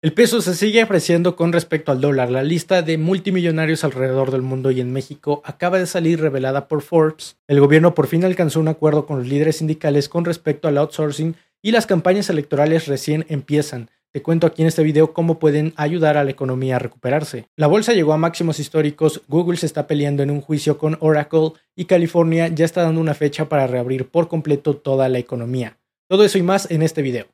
El peso se sigue apreciando con respecto al dólar. La lista de multimillonarios alrededor del mundo y en México acaba de salir revelada por Forbes. El gobierno por fin alcanzó un acuerdo con los líderes sindicales con respecto al outsourcing y las campañas electorales recién empiezan. Te cuento aquí en este video cómo pueden ayudar a la economía a recuperarse. La bolsa llegó a máximos históricos, Google se está peleando en un juicio con Oracle y California ya está dando una fecha para reabrir por completo toda la economía. Todo eso y más en este video.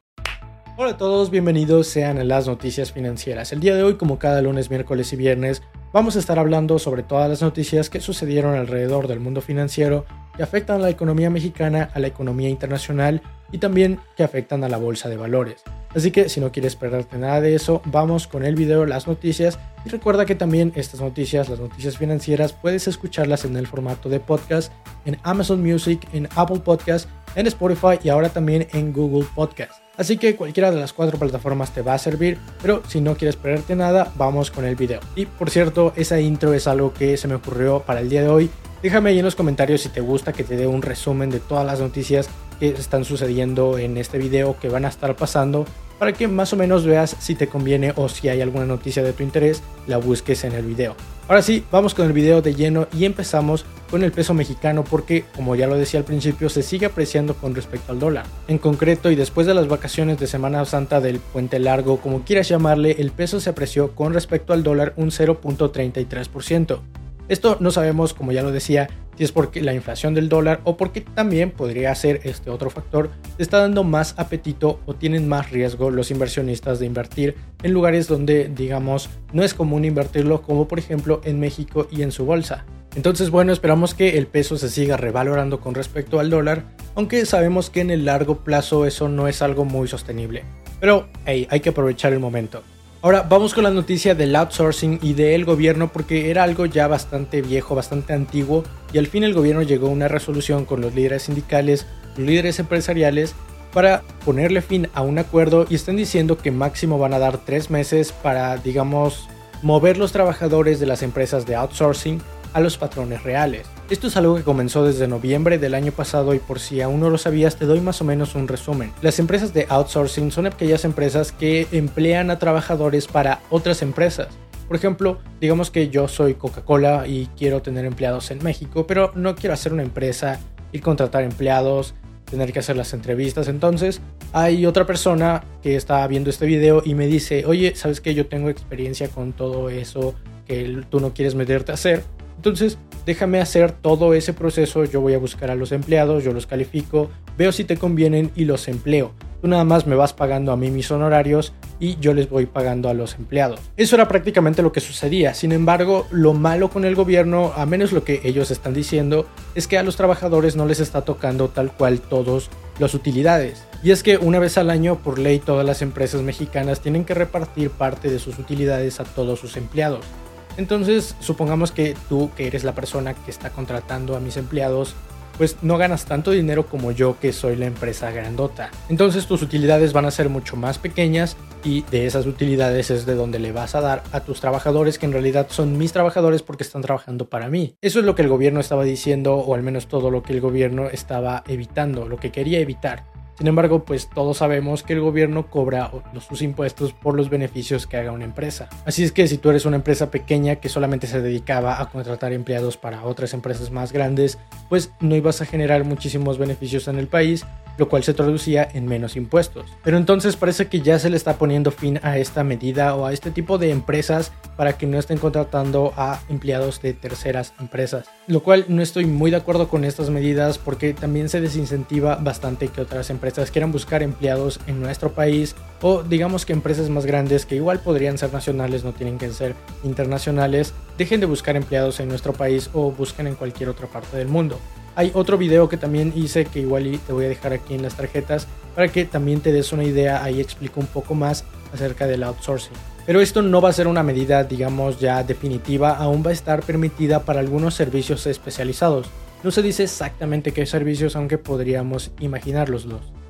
Hola a todos, bienvenidos sean a las noticias financieras. El día de hoy, como cada lunes, miércoles y viernes, vamos a estar hablando sobre todas las noticias que sucedieron alrededor del mundo financiero que afectan a la economía mexicana, a la economía internacional y también que afectan a la bolsa de valores. Así que si no quieres perderte nada de eso, vamos con el video, las noticias y recuerda que también estas noticias, las noticias financieras, puedes escucharlas en el formato de podcast en Amazon Music, en Apple Podcast, en Spotify y ahora también en Google Podcast. Así que cualquiera de las cuatro plataformas te va a servir, pero si no quieres perderte nada, vamos con el video. Y por cierto, esa intro es algo que se me ocurrió para el día de hoy. Déjame ahí en los comentarios si te gusta que te dé un resumen de todas las noticias que están sucediendo en este video que van a estar pasando para que más o menos veas si te conviene o si hay alguna noticia de tu interés, la busques en el video. Ahora sí, vamos con el video de lleno y empezamos con el peso mexicano porque, como ya lo decía al principio, se sigue apreciando con respecto al dólar. En concreto, y después de las vacaciones de Semana Santa del Puente Largo, como quieras llamarle, el peso se apreció con respecto al dólar un 0.33%. Esto no sabemos, como ya lo decía, si es porque la inflación del dólar o porque también podría ser este otro factor, está dando más apetito o tienen más riesgo los inversionistas de invertir en lugares donde, digamos, no es común invertirlo, como por ejemplo en México y en su bolsa. Entonces, bueno, esperamos que el peso se siga revalorando con respecto al dólar, aunque sabemos que en el largo plazo eso no es algo muy sostenible. Pero, hey, hay que aprovechar el momento. Ahora vamos con la noticia del outsourcing y del gobierno porque era algo ya bastante viejo, bastante antiguo y al fin el gobierno llegó a una resolución con los líderes sindicales, los líderes empresariales para ponerle fin a un acuerdo y están diciendo que máximo van a dar tres meses para, digamos, mover los trabajadores de las empresas de outsourcing a los patrones reales. Esto es algo que comenzó desde noviembre del año pasado y por si aún no lo sabías te doy más o menos un resumen. Las empresas de outsourcing son aquellas empresas que emplean a trabajadores para otras empresas. Por ejemplo, digamos que yo soy Coca-Cola y quiero tener empleados en México, pero no quiero hacer una empresa, y contratar empleados, tener que hacer las entrevistas. Entonces, hay otra persona que está viendo este video y me dice, oye, ¿sabes que yo tengo experiencia con todo eso que tú no quieres meterte a hacer? Entonces, déjame hacer todo ese proceso, yo voy a buscar a los empleados, yo los califico, veo si te convienen y los empleo. Tú nada más me vas pagando a mí mis honorarios y yo les voy pagando a los empleados. Eso era prácticamente lo que sucedía. Sin embargo, lo malo con el gobierno, a menos lo que ellos están diciendo, es que a los trabajadores no les está tocando tal cual todos las utilidades. Y es que una vez al año, por ley, todas las empresas mexicanas tienen que repartir parte de sus utilidades a todos sus empleados. Entonces, supongamos que tú, que eres la persona que está contratando a mis empleados, pues no ganas tanto dinero como yo que soy la empresa grandota. Entonces tus utilidades van a ser mucho más pequeñas y de esas utilidades es de donde le vas a dar a tus trabajadores que en realidad son mis trabajadores porque están trabajando para mí. Eso es lo que el gobierno estaba diciendo o al menos todo lo que el gobierno estaba evitando, lo que quería evitar. Sin embargo, pues todos sabemos que el gobierno cobra sus impuestos por los beneficios que haga una empresa. Así es que si tú eres una empresa pequeña que solamente se dedicaba a contratar empleados para otras empresas más grandes, pues no ibas a generar muchísimos beneficios en el país lo cual se traducía en menos impuestos. Pero entonces parece que ya se le está poniendo fin a esta medida o a este tipo de empresas para que no estén contratando a empleados de terceras empresas. Lo cual no estoy muy de acuerdo con estas medidas porque también se desincentiva bastante que otras empresas quieran buscar empleados en nuestro país o digamos que empresas más grandes que igual podrían ser nacionales, no tienen que ser internacionales, dejen de buscar empleados en nuestro país o busquen en cualquier otra parte del mundo. Hay otro video que también hice que igual te voy a dejar aquí en las tarjetas para que también te des una idea, ahí explico un poco más acerca del outsourcing. Pero esto no va a ser una medida, digamos, ya definitiva, aún va a estar permitida para algunos servicios especializados. No se dice exactamente qué servicios, aunque podríamos imaginarlos.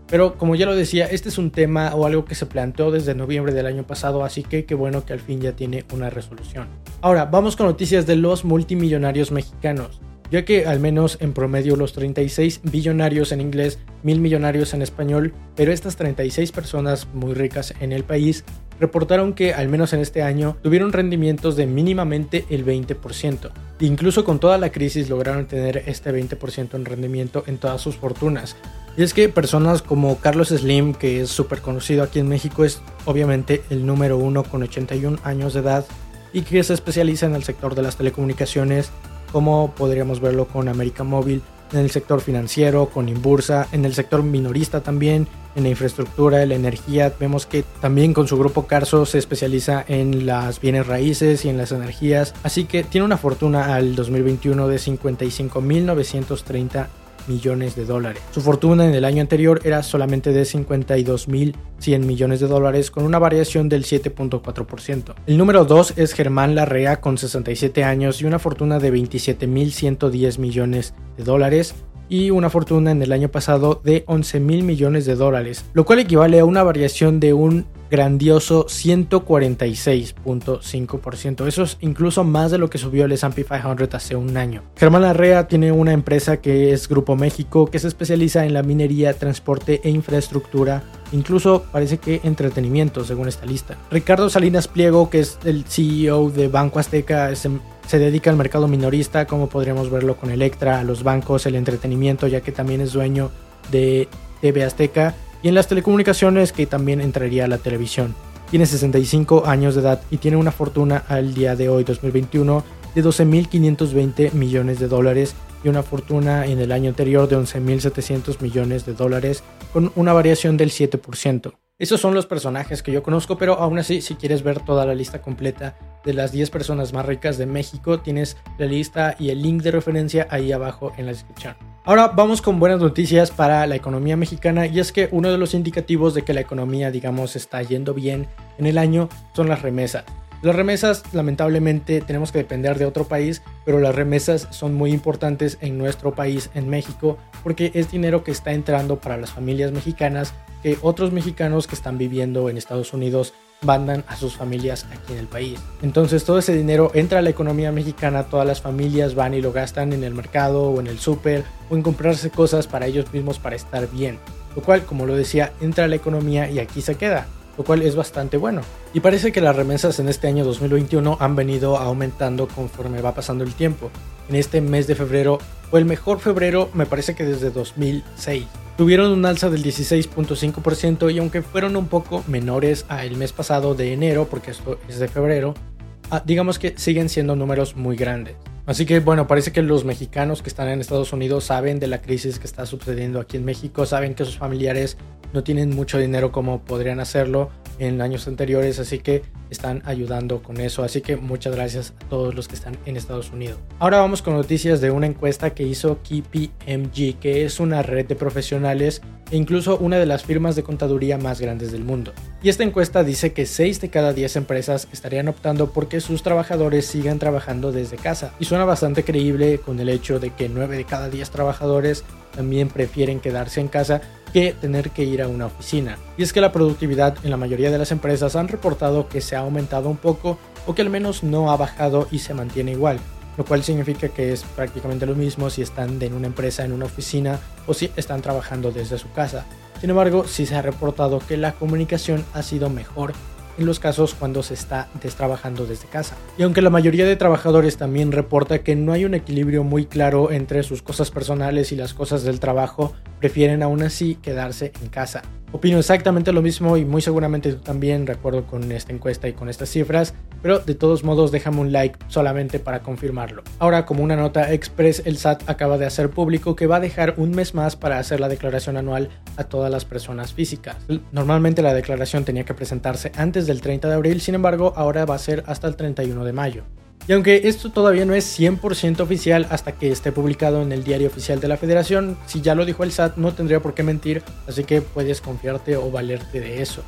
Pero como ya lo decía, este es un tema o algo que se planteó desde noviembre del año pasado, así que qué bueno que al fin ya tiene una resolución. Ahora, vamos con noticias de los multimillonarios mexicanos ya que al menos en promedio los 36 billonarios en inglés, mil millonarios en español, pero estas 36 personas muy ricas en el país reportaron que al menos en este año tuvieron rendimientos de mínimamente el 20%. Incluso con toda la crisis lograron tener este 20% en rendimiento en todas sus fortunas. Y es que personas como Carlos Slim, que es súper conocido aquí en México, es obviamente el número uno con 81 años de edad y que se especializa en el sector de las telecomunicaciones como podríamos verlo con América Móvil, en el sector financiero, con Inbursa, en el sector minorista también, en la infraestructura, en la energía. Vemos que también con su grupo Carso se especializa en las bienes raíces y en las energías. Así que tiene una fortuna al 2021 de 55.930 millones de dólares. Su fortuna en el año anterior era solamente de 52.100 millones de dólares con una variación del 7.4%. El número 2 es Germán Larrea con 67 años y una fortuna de 27.110 millones de dólares y una fortuna en el año pasado de 11 mil millones de dólares, lo cual equivale a una variación de un grandioso 146.5%. Eso es incluso más de lo que subió el S&P 500 hace un año. Germán Arrea tiene una empresa que es Grupo México, que se especializa en la minería, transporte e infraestructura incluso parece que entretenimiento según esta lista. Ricardo Salinas Pliego, que es el CEO de Banco Azteca, se, se, dedica al mercado minorista, como podríamos verlo con Electra, los bancos, el entretenimiento, ya que también es dueño de TV Azteca y en las telecomunicaciones que también entraría la televisión. Tiene 65 años de edad y tiene una fortuna al día de hoy 2021 de 12.520 millones de dólares y una fortuna en el año anterior de 11.700 millones de dólares con una variación del 7%. Esos son los personajes que yo conozco, pero aún así, si quieres ver toda la lista completa de las 10 personas más ricas de México, tienes la lista y el link de referencia ahí abajo en la descripción. Ahora vamos con buenas noticias para la economía mexicana y es que uno de los indicativos de que la economía, digamos, está yendo bien en el año son las remesas. Las remesas, lamentablemente, tenemos que depender de otro país, pero las remesas son muy importantes en nuestro país, en México, porque es dinero que está entrando para las familias mexicanas que otros mexicanos que están viviendo en Estados Unidos mandan a sus familias aquí en el país. Entonces todo ese dinero entra a la economía mexicana, todas las familias van y lo gastan en el mercado o en el súper o en comprarse cosas para ellos mismos para estar bien. Lo cual, como lo decía, entra a la economía y aquí se queda, lo cual es bastante bueno. Y parece que las remesas en este año 2021 han venido aumentando conforme va pasando el tiempo. En este mes de febrero fue el mejor febrero, me parece que desde 2006 tuvieron un alza del 16.5% y aunque fueron un poco menores al mes pasado de enero, porque esto es de febrero, ah, digamos que siguen siendo números muy grandes. Así que bueno, parece que los mexicanos que están en Estados Unidos saben de la crisis que está sucediendo aquí en México, saben que sus familiares no tienen mucho dinero como podrían hacerlo en años anteriores, así que están ayudando con eso. Así que muchas gracias a todos los que están en Estados Unidos. Ahora vamos con noticias de una encuesta que hizo KPMG, que es una red de profesionales e incluso una de las firmas de contaduría más grandes del mundo. Y esta encuesta dice que 6 de cada 10 empresas estarían optando porque sus trabajadores sigan trabajando desde casa. Y suena bastante creíble con el hecho de que 9 de cada 10 trabajadores también prefieren quedarse en casa que tener que ir a una oficina. Y es que la productividad en la mayoría de las empresas han reportado que se ha aumentado un poco o que al menos no ha bajado y se mantiene igual, lo cual significa que es prácticamente lo mismo si están en una empresa, en una oficina o si están trabajando desde su casa. Sin embargo, sí se ha reportado que la comunicación ha sido mejor en los casos cuando se está destrabajando desde casa. Y aunque la mayoría de trabajadores también reporta que no hay un equilibrio muy claro entre sus cosas personales y las cosas del trabajo, prefieren aún así quedarse en casa. Opino exactamente lo mismo y muy seguramente tú también, recuerdo con esta encuesta y con estas cifras, pero de todos modos déjame un like solamente para confirmarlo. Ahora, como una nota express, el SAT acaba de hacer público que va a dejar un mes más para hacer la declaración anual a todas las personas físicas. Normalmente la declaración tenía que presentarse antes del 30 de abril, sin embargo ahora va a ser hasta el 31 de mayo. Y aunque esto todavía no es 100% oficial hasta que esté publicado en el diario oficial de la federación, si ya lo dijo el SAT no tendría por qué mentir, así que puedes confiarte o valerte de eso.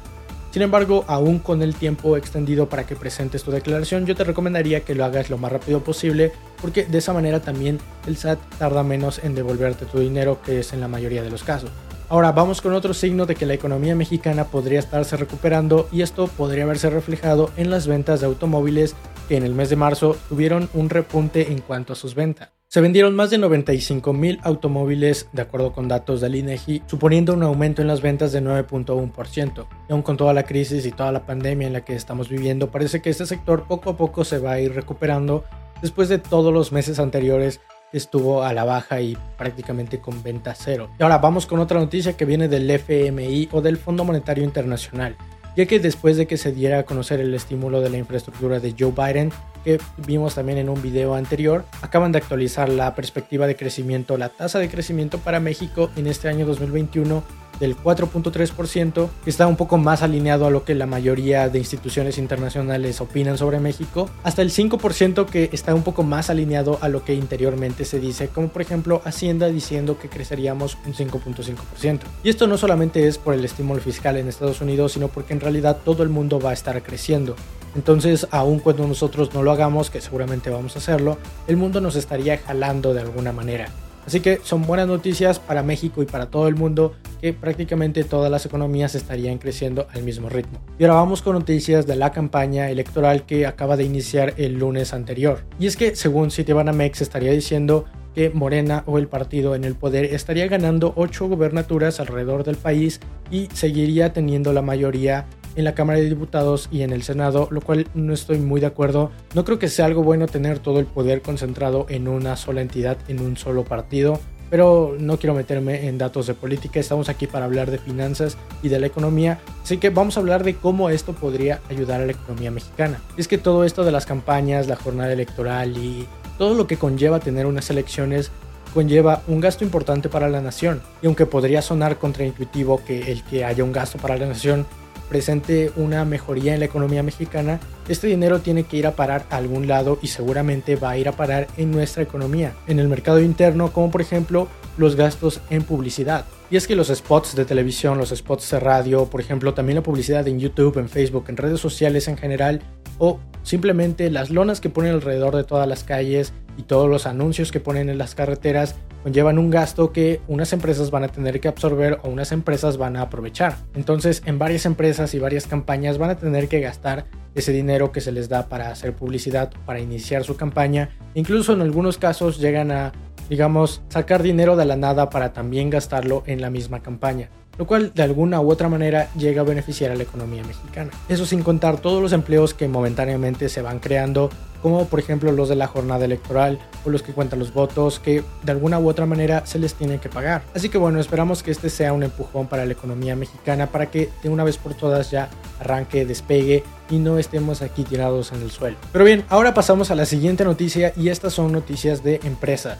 Sin embargo, aún con el tiempo extendido para que presentes tu declaración, yo te recomendaría que lo hagas lo más rápido posible, porque de esa manera también el SAT tarda menos en devolverte tu dinero, que es en la mayoría de los casos. Ahora vamos con otro signo de que la economía mexicana podría estarse recuperando y esto podría verse reflejado en las ventas de automóviles en el mes de marzo tuvieron un repunte en cuanto a sus ventas. Se vendieron más de 95 mil automóviles de acuerdo con datos del INEGI, suponiendo un aumento en las ventas de 9.1%. Y aún con toda la crisis y toda la pandemia en la que estamos viviendo, parece que este sector poco a poco se va a ir recuperando después de todos los meses anteriores estuvo a la baja y prácticamente con venta cero. Y ahora vamos con otra noticia que viene del FMI o del Fondo Monetario Internacional, ya que después de que se diera a conocer el estímulo de la infraestructura de Joe Biden, que vimos también en un video anterior, acaban de actualizar la perspectiva de crecimiento, la tasa de crecimiento para México en este año 2021 del 4.3%, que está un poco más alineado a lo que la mayoría de instituciones internacionales opinan sobre México, hasta el 5% que está un poco más alineado a lo que interiormente se dice, como por ejemplo Hacienda diciendo que creceríamos un 5.5%. Y esto no solamente es por el estímulo fiscal en Estados Unidos, sino porque en realidad todo el mundo va a estar creciendo. Entonces, aun cuando nosotros no lo hagamos, que seguramente vamos a hacerlo, el mundo nos estaría jalando de alguna manera. Así que son buenas noticias para México y para todo el mundo que prácticamente todas las economías estarían creciendo al mismo ritmo. Y ahora vamos con noticias de la campaña electoral que acaba de iniciar el lunes anterior. Y es que según Citibanamex estaría diciendo que Morena o el partido en el poder estaría ganando 8 gobernaturas alrededor del país y seguiría teniendo la mayoría en la Cámara de Diputados y en el Senado, lo cual no estoy muy de acuerdo. No creo que sea algo bueno tener todo el poder concentrado en una sola entidad, en un solo partido. Pero no quiero meterme en datos de política, estamos aquí para hablar de finanzas y de la economía, así que vamos a hablar de cómo esto podría ayudar a la economía mexicana. Es que todo esto de las campañas, la jornada electoral y todo lo que conlleva tener unas elecciones conlleva un gasto importante para la nación. Y aunque podría sonar contraintuitivo que el que haya un gasto para la nación presente una mejoría en la economía mexicana, este dinero tiene que ir a parar a algún lado y seguramente va a ir a parar en nuestra economía, en el mercado interno, como por ejemplo los gastos en publicidad. Y es que los spots de televisión, los spots de radio, por ejemplo, también la publicidad en YouTube, en Facebook, en redes sociales en general, o simplemente las lonas que ponen alrededor de todas las calles y todos los anuncios que ponen en las carreteras conllevan un gasto que unas empresas van a tener que absorber o unas empresas van a aprovechar. Entonces, en varias empresas y varias campañas van a tener que gastar ese dinero que se les da para hacer publicidad, para iniciar su campaña. Incluso en algunos casos llegan a, digamos, sacar dinero de la nada para también gastarlo en la misma campaña lo cual de alguna u otra manera llega a beneficiar a la economía mexicana. Eso sin contar todos los empleos que momentáneamente se van creando, como por ejemplo los de la jornada electoral o los que cuentan los votos, que de alguna u otra manera se les tiene que pagar. Así que bueno, esperamos que este sea un empujón para la economía mexicana para que de una vez por todas ya arranque, despegue y no estemos aquí tirados en el suelo. Pero bien, ahora pasamos a la siguiente noticia y estas son noticias de empresa.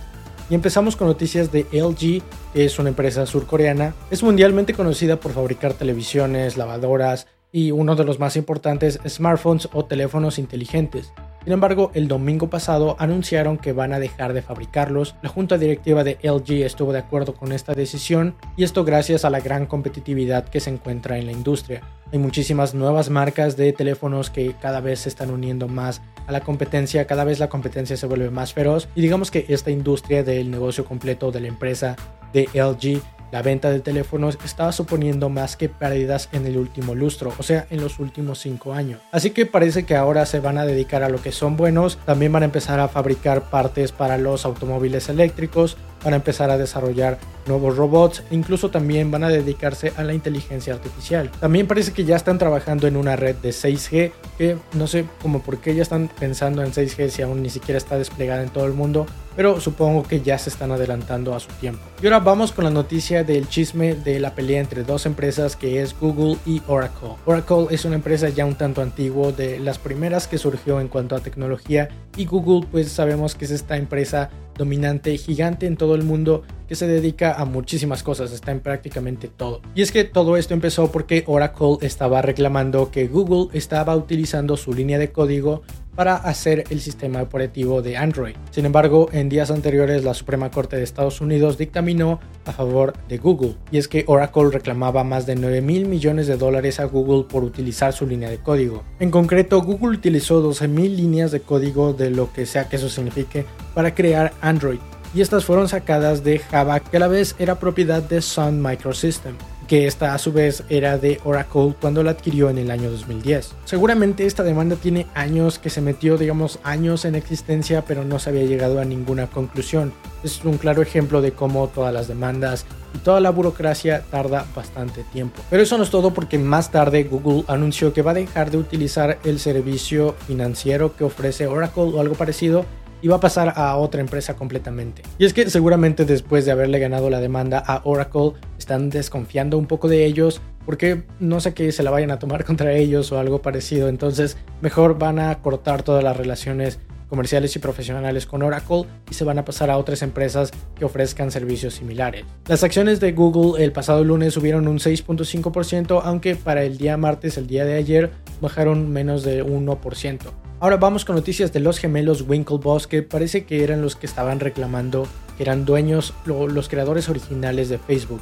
Y empezamos con noticias de LG, que es una empresa surcoreana. Es mundialmente conocida por fabricar televisiones, lavadoras y uno de los más importantes, smartphones o teléfonos inteligentes. Sin embargo, el domingo pasado anunciaron que van a dejar de fabricarlos. La junta directiva de LG estuvo de acuerdo con esta decisión y esto gracias a la gran competitividad que se encuentra en la industria. Hay muchísimas nuevas marcas de teléfonos que cada vez se están uniendo más a la competencia, cada vez la competencia se vuelve más feroz y digamos que esta industria del negocio completo de la empresa de LG la venta de teléfonos estaba suponiendo más que pérdidas en el último lustro, o sea, en los últimos 5 años. Así que parece que ahora se van a dedicar a lo que son buenos, también van a empezar a fabricar partes para los automóviles eléctricos, van a empezar a desarrollar nuevos robots e incluso también van a dedicarse a la inteligencia artificial. También parece que ya están trabajando en una red de 6G que no sé como por qué ya están pensando en 6G si aún ni siquiera está desplegada en todo el mundo, pero supongo que ya se están adelantando a su tiempo. Y ahora vamos con la noticia del chisme de la pelea entre dos empresas que es Google y Oracle. Oracle es una empresa ya un tanto antiguo de las primeras que surgió en cuanto a tecnología y Google pues sabemos que es esta empresa dominante gigante en todo el mundo que se dedica a muchísimas cosas, está en prácticamente todo. Y es que todo esto empezó porque Oracle estaba reclamando que Google estaba utilizando su línea de código para hacer el sistema operativo de Android. Sin embargo, en días anteriores la Suprema Corte de Estados Unidos dictaminó a favor de Google, y es que Oracle reclamaba más de 9 mil millones de dólares a Google por utilizar su línea de código. En concreto, Google utilizó 12 mil líneas de código de lo que sea que eso signifique para crear Android, y estas fueron sacadas de Java que a la vez era propiedad de Sun Microsystem que esta a su vez era de Oracle cuando la adquirió en el año 2010. Seguramente esta demanda tiene años que se metió, digamos, años en existencia, pero no se había llegado a ninguna conclusión. Es un claro ejemplo de cómo todas las demandas y toda la burocracia tarda bastante tiempo. Pero eso no es todo porque más tarde Google anunció que va a dejar de utilizar el servicio financiero que ofrece Oracle o algo parecido y va a pasar a otra empresa completamente. Y es que seguramente después de haberle ganado la demanda a Oracle, están desconfiando un poco de ellos porque no sé que se la vayan a tomar contra ellos o algo parecido. Entonces, mejor van a cortar todas las relaciones comerciales y profesionales con Oracle y se van a pasar a otras empresas que ofrezcan servicios similares. Las acciones de Google el pasado lunes subieron un 6.5%, aunque para el día martes, el día de ayer, bajaron menos de 1%. Ahora vamos con noticias de los gemelos Winklevoss que parece que eran los que estaban reclamando que eran dueños, los creadores originales de Facebook.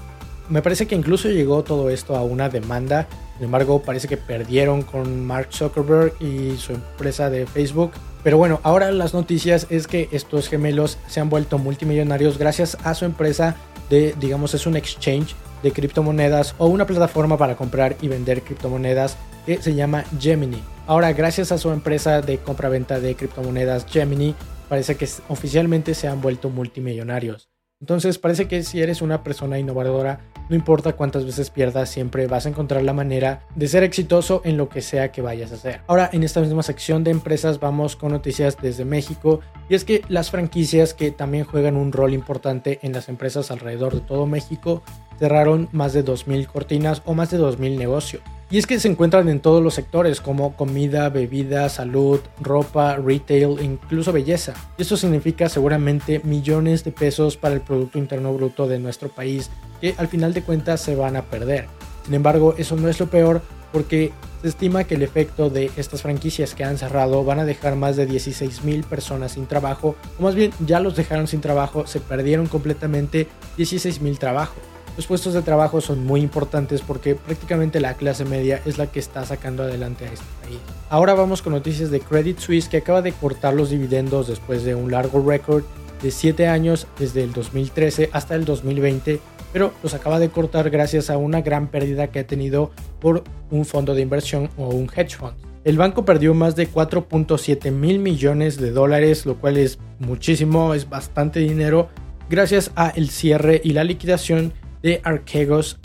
Me parece que incluso llegó todo esto a una demanda, sin embargo parece que perdieron con Mark Zuckerberg y su empresa de Facebook. Pero bueno, ahora las noticias es que estos gemelos se han vuelto multimillonarios gracias a su empresa de, digamos, es un exchange de criptomonedas o una plataforma para comprar y vender criptomonedas que se llama Gemini. Ahora, gracias a su empresa de compra-venta de criptomonedas Gemini, parece que oficialmente se han vuelto multimillonarios. Entonces parece que si eres una persona innovadora, no importa cuántas veces pierdas, siempre vas a encontrar la manera de ser exitoso en lo que sea que vayas a hacer. Ahora, en esta misma sección de empresas vamos con noticias desde México y es que las franquicias que también juegan un rol importante en las empresas alrededor de todo México cerraron más de 2.000 cortinas o más de 2.000 negocios. Y es que se encuentran en todos los sectores como comida, bebida, salud, ropa, retail incluso belleza. Y esto significa seguramente millones de pesos para el Producto Interno Bruto de nuestro país que al final de cuentas se van a perder. Sin embargo, eso no es lo peor porque se estima que el efecto de estas franquicias que han cerrado van a dejar más de 16 mil personas sin trabajo, o más bien ya los dejaron sin trabajo, se perdieron completamente 16 mil trabajos. Los puestos de trabajo son muy importantes porque prácticamente la clase media es la que está sacando adelante a este país. Ahora vamos con noticias de Credit Suisse que acaba de cortar los dividendos después de un largo récord de 7 años desde el 2013 hasta el 2020, pero los acaba de cortar gracias a una gran pérdida que ha tenido por un fondo de inversión o un hedge fund. El banco perdió más de 4.7 mil millones de dólares, lo cual es muchísimo, es bastante dinero, gracias a el cierre y la liquidación de Archegos,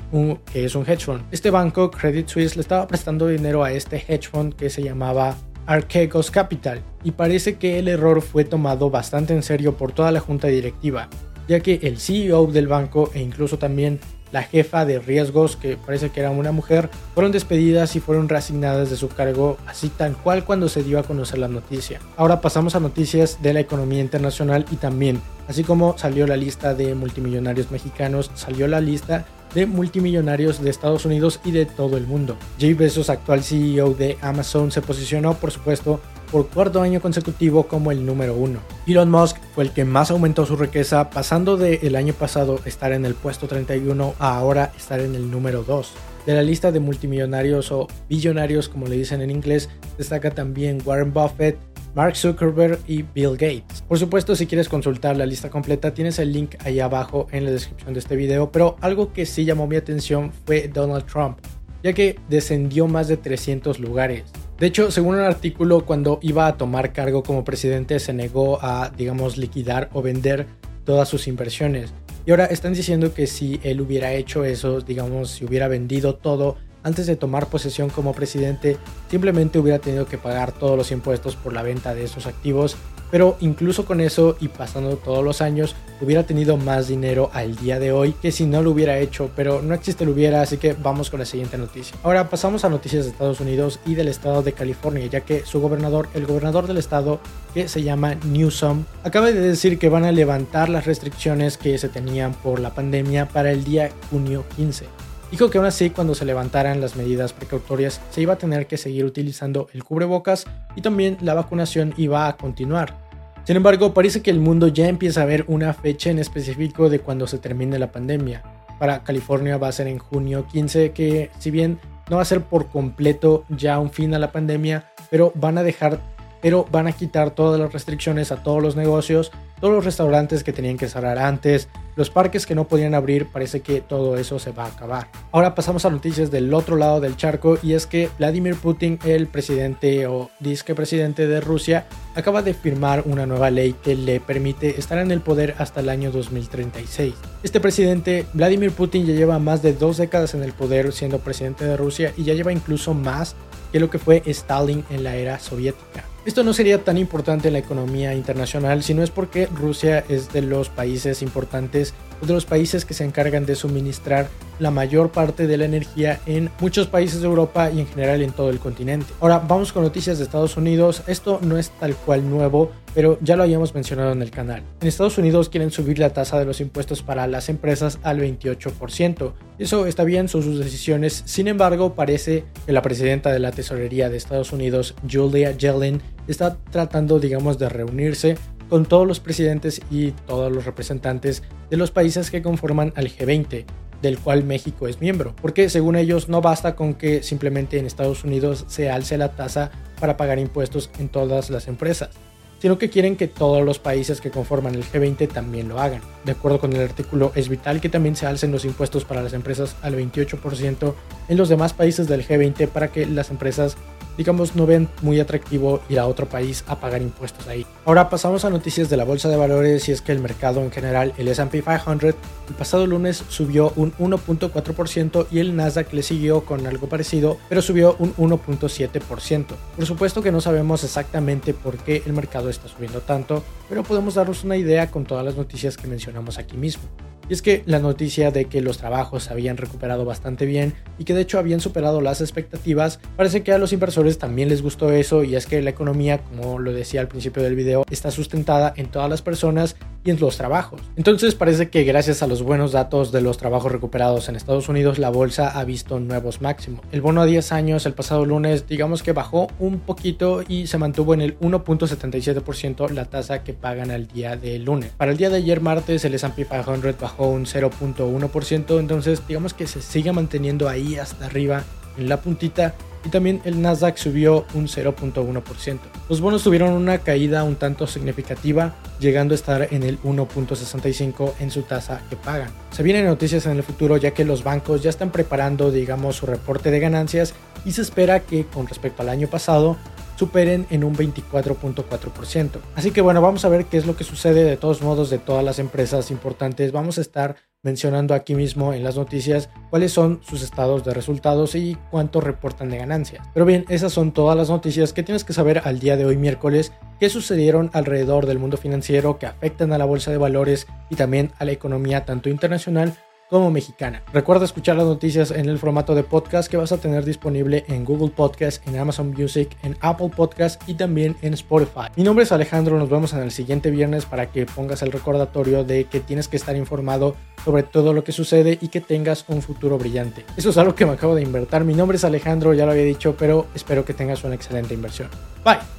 que es un hedge fund. Este banco, Credit Suisse, le estaba prestando dinero a este hedge fund que se llamaba Archegos Capital y parece que el error fue tomado bastante en serio por toda la junta directiva, ya que el CEO del banco e incluso también la jefa de riesgos, que parece que era una mujer, fueron despedidas y fueron reasignadas de su cargo así tal cual cuando se dio a conocer la noticia. Ahora pasamos a noticias de la economía internacional y también, así como salió la lista de multimillonarios mexicanos, salió la lista de multimillonarios de Estados Unidos y de todo el mundo. Jay Bezos, actual CEO de Amazon, se posicionó, por supuesto, por cuarto año consecutivo como el número uno. Elon Musk fue el que más aumentó su riqueza, pasando de el año pasado estar en el puesto 31 a ahora estar en el número 2. De la lista de multimillonarios o billonarios, como le dicen en inglés, destaca también Warren Buffett, Mark Zuckerberg y Bill Gates. Por supuesto, si quieres consultar la lista completa, tienes el link ahí abajo en la descripción de este video, pero algo que sí llamó mi atención fue Donald Trump, ya que descendió más de 300 lugares. De hecho, según un artículo, cuando iba a tomar cargo como presidente se negó a, digamos, liquidar o vender todas sus inversiones. Y ahora están diciendo que si él hubiera hecho eso, digamos, si hubiera vendido todo antes de tomar posesión como presidente, simplemente hubiera tenido que pagar todos los impuestos por la venta de esos activos pero incluso con eso y pasando todos los años, hubiera tenido más dinero al día de hoy que si no lo hubiera hecho, pero no existe lo hubiera, así que vamos con la siguiente noticia. Ahora pasamos a noticias de Estados Unidos y del estado de California, ya que su gobernador, el gobernador del estado que se llama Newsom, acaba de decir que van a levantar las restricciones que se tenían por la pandemia para el día junio 15. Dijo que aún así cuando se levantaran las medidas precautorias se iba a tener que seguir utilizando el cubrebocas y también la vacunación iba a continuar. Sin embargo, parece que el mundo ya empieza a ver una fecha en específico de cuando se termine la pandemia. Para California va a ser en junio 15, que si bien no va a ser por completo ya un fin a la pandemia, pero van a dejar, pero van a quitar todas las restricciones a todos los negocios todos los restaurantes que tenían que cerrar antes, los parques que no podían abrir, parece que todo eso se va a acabar. Ahora pasamos a noticias del otro lado del charco y es que Vladimir Putin, el presidente o disque presidente de Rusia, acaba de firmar una nueva ley que le permite estar en el poder hasta el año 2036. Este presidente, Vladimir Putin, ya lleva más de dos décadas en el poder siendo presidente de Rusia y ya lleva incluso más que lo que fue Stalin en la era soviética. Esto no sería tan importante en la economía internacional si no es porque Rusia es de los países importantes de los países que se encargan de suministrar la mayor parte de la energía en muchos países de Europa y en general en todo el continente. Ahora vamos con noticias de Estados Unidos. Esto no es tal cual nuevo, pero ya lo habíamos mencionado en el canal. En Estados Unidos quieren subir la tasa de los impuestos para las empresas al 28%. Eso está bien, son sus decisiones. Sin embargo, parece que la presidenta de la Tesorería de Estados Unidos, Julia Yellen, está tratando, digamos, de reunirse con todos los presidentes y todos los representantes de los países que conforman al G20, del cual México es miembro, porque según ellos no basta con que simplemente en Estados Unidos se alce la tasa para pagar impuestos en todas las empresas, sino que quieren que todos los países que conforman el G20 también lo hagan. De acuerdo con el artículo, es vital que también se alcen los impuestos para las empresas al 28% en los demás países del G20 para que las empresas digamos, no ven muy atractivo ir a otro país a pagar impuestos ahí. Ahora pasamos a noticias de la bolsa de valores y es que el mercado en general, el SP 500, el pasado lunes subió un 1.4% y el Nasdaq le siguió con algo parecido, pero subió un 1.7%. Por supuesto que no sabemos exactamente por qué el mercado está subiendo tanto, pero podemos darnos una idea con todas las noticias que mencionamos aquí mismo. Y es que la noticia de que los trabajos habían recuperado bastante bien y que de hecho habían superado las expectativas, parece que a los inversores también les gustó eso y es que la economía, como lo decía al principio del video, está sustentada en todas las personas los trabajos. Entonces parece que gracias a los buenos datos de los trabajos recuperados en Estados Unidos, la bolsa ha visto nuevos máximos. El bono a 10 años el pasado lunes digamos que bajó un poquito y se mantuvo en el 1.77% la tasa que pagan al día de lunes. Para el día de ayer martes el S&P 500 bajó un 0.1%, entonces digamos que se sigue manteniendo ahí hasta arriba en la puntita y también el Nasdaq subió un 0.1%. Los bonos tuvieron una caída un tanto significativa, llegando a estar en el 1.65 en su tasa que pagan. Se vienen noticias en el futuro ya que los bancos ya están preparando, digamos, su reporte de ganancias y se espera que con respecto al año pasado superen en un 24.4%. Así que bueno, vamos a ver qué es lo que sucede de todos modos de todas las empresas importantes. Vamos a estar mencionando aquí mismo en las noticias cuáles son sus estados de resultados y cuánto reportan de ganancias. Pero bien, esas son todas las noticias que tienes que saber al día de hoy miércoles que sucedieron alrededor del mundo financiero que afectan a la bolsa de valores y también a la economía tanto internacional como mexicana. Recuerda escuchar las noticias en el formato de podcast que vas a tener disponible en Google Podcast, en Amazon Music, en Apple Podcast y también en Spotify. Mi nombre es Alejandro, nos vemos en el siguiente viernes para que pongas el recordatorio de que tienes que estar informado sobre todo lo que sucede y que tengas un futuro brillante. Eso es algo que me acabo de invertir. Mi nombre es Alejandro, ya lo había dicho, pero espero que tengas una excelente inversión. Bye.